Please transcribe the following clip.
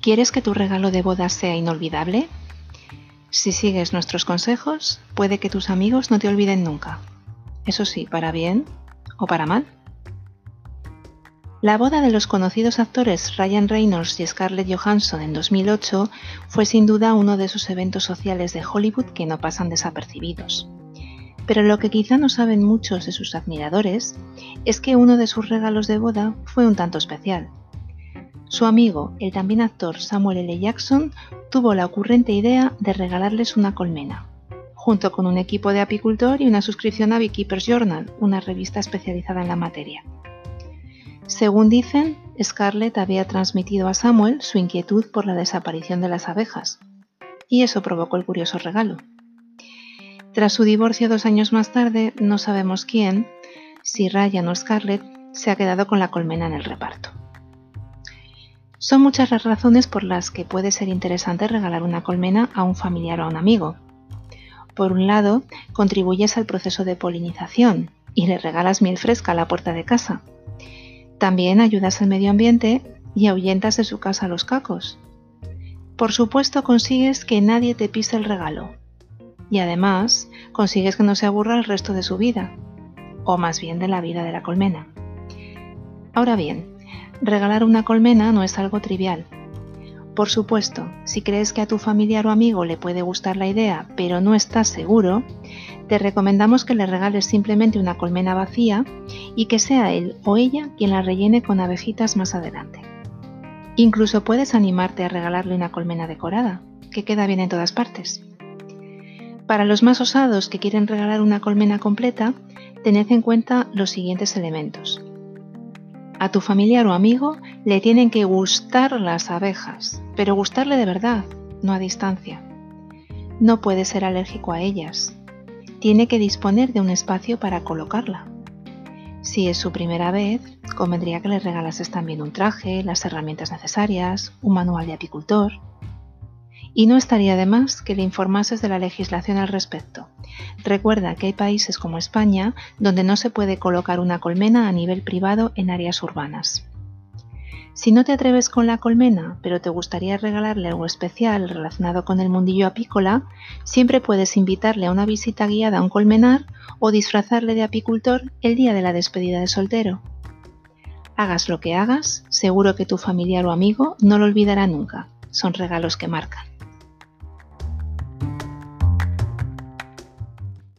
¿Quieres que tu regalo de boda sea inolvidable? Si sigues nuestros consejos, puede que tus amigos no te olviden nunca. Eso sí, para bien o para mal. La boda de los conocidos actores Ryan Reynolds y Scarlett Johansson en 2008 fue sin duda uno de esos eventos sociales de Hollywood que no pasan desapercibidos. Pero lo que quizá no saben muchos de sus admiradores es que uno de sus regalos de boda fue un tanto especial. Su amigo, el también actor Samuel L. Jackson, tuvo la ocurrente idea de regalarles una colmena, junto con un equipo de apicultor y una suscripción a Beekeeper's Journal, una revista especializada en la materia. Según dicen, Scarlett había transmitido a Samuel su inquietud por la desaparición de las abejas, y eso provocó el curioso regalo. Tras su divorcio dos años más tarde, no sabemos quién, si Ryan o Scarlett, se ha quedado con la colmena en el reparto. Son muchas las razones por las que puede ser interesante regalar una colmena a un familiar o a un amigo. Por un lado, contribuyes al proceso de polinización y le regalas miel fresca a la puerta de casa. También ayudas al medio ambiente y ahuyentas de su casa a los cacos. Por supuesto consigues que nadie te pise el regalo. Y además consigues que no se aburra el resto de su vida, o más bien de la vida de la colmena. Ahora bien, regalar una colmena no es algo trivial. Por supuesto, si crees que a tu familiar o amigo le puede gustar la idea, pero no estás seguro, te recomendamos que le regales simplemente una colmena vacía y que sea él o ella quien la rellene con abejitas más adelante. Incluso puedes animarte a regalarle una colmena decorada, que queda bien en todas partes. Para los más osados que quieren regalar una colmena completa, tened en cuenta los siguientes elementos. A tu familiar o amigo le tienen que gustar las abejas, pero gustarle de verdad, no a distancia. No puede ser alérgico a ellas, tiene que disponer de un espacio para colocarla. Si es su primera vez, convendría que le regalases también un traje, las herramientas necesarias, un manual de apicultor. Y no estaría de más que le informases de la legislación al respecto. Recuerda que hay países como España donde no se puede colocar una colmena a nivel privado en áreas urbanas. Si no te atreves con la colmena, pero te gustaría regalarle algo especial relacionado con el mundillo apícola, siempre puedes invitarle a una visita guiada a un colmenar o disfrazarle de apicultor el día de la despedida de soltero. Hagas lo que hagas, seguro que tu familiar o amigo no lo olvidará nunca. Son regalos que marcan.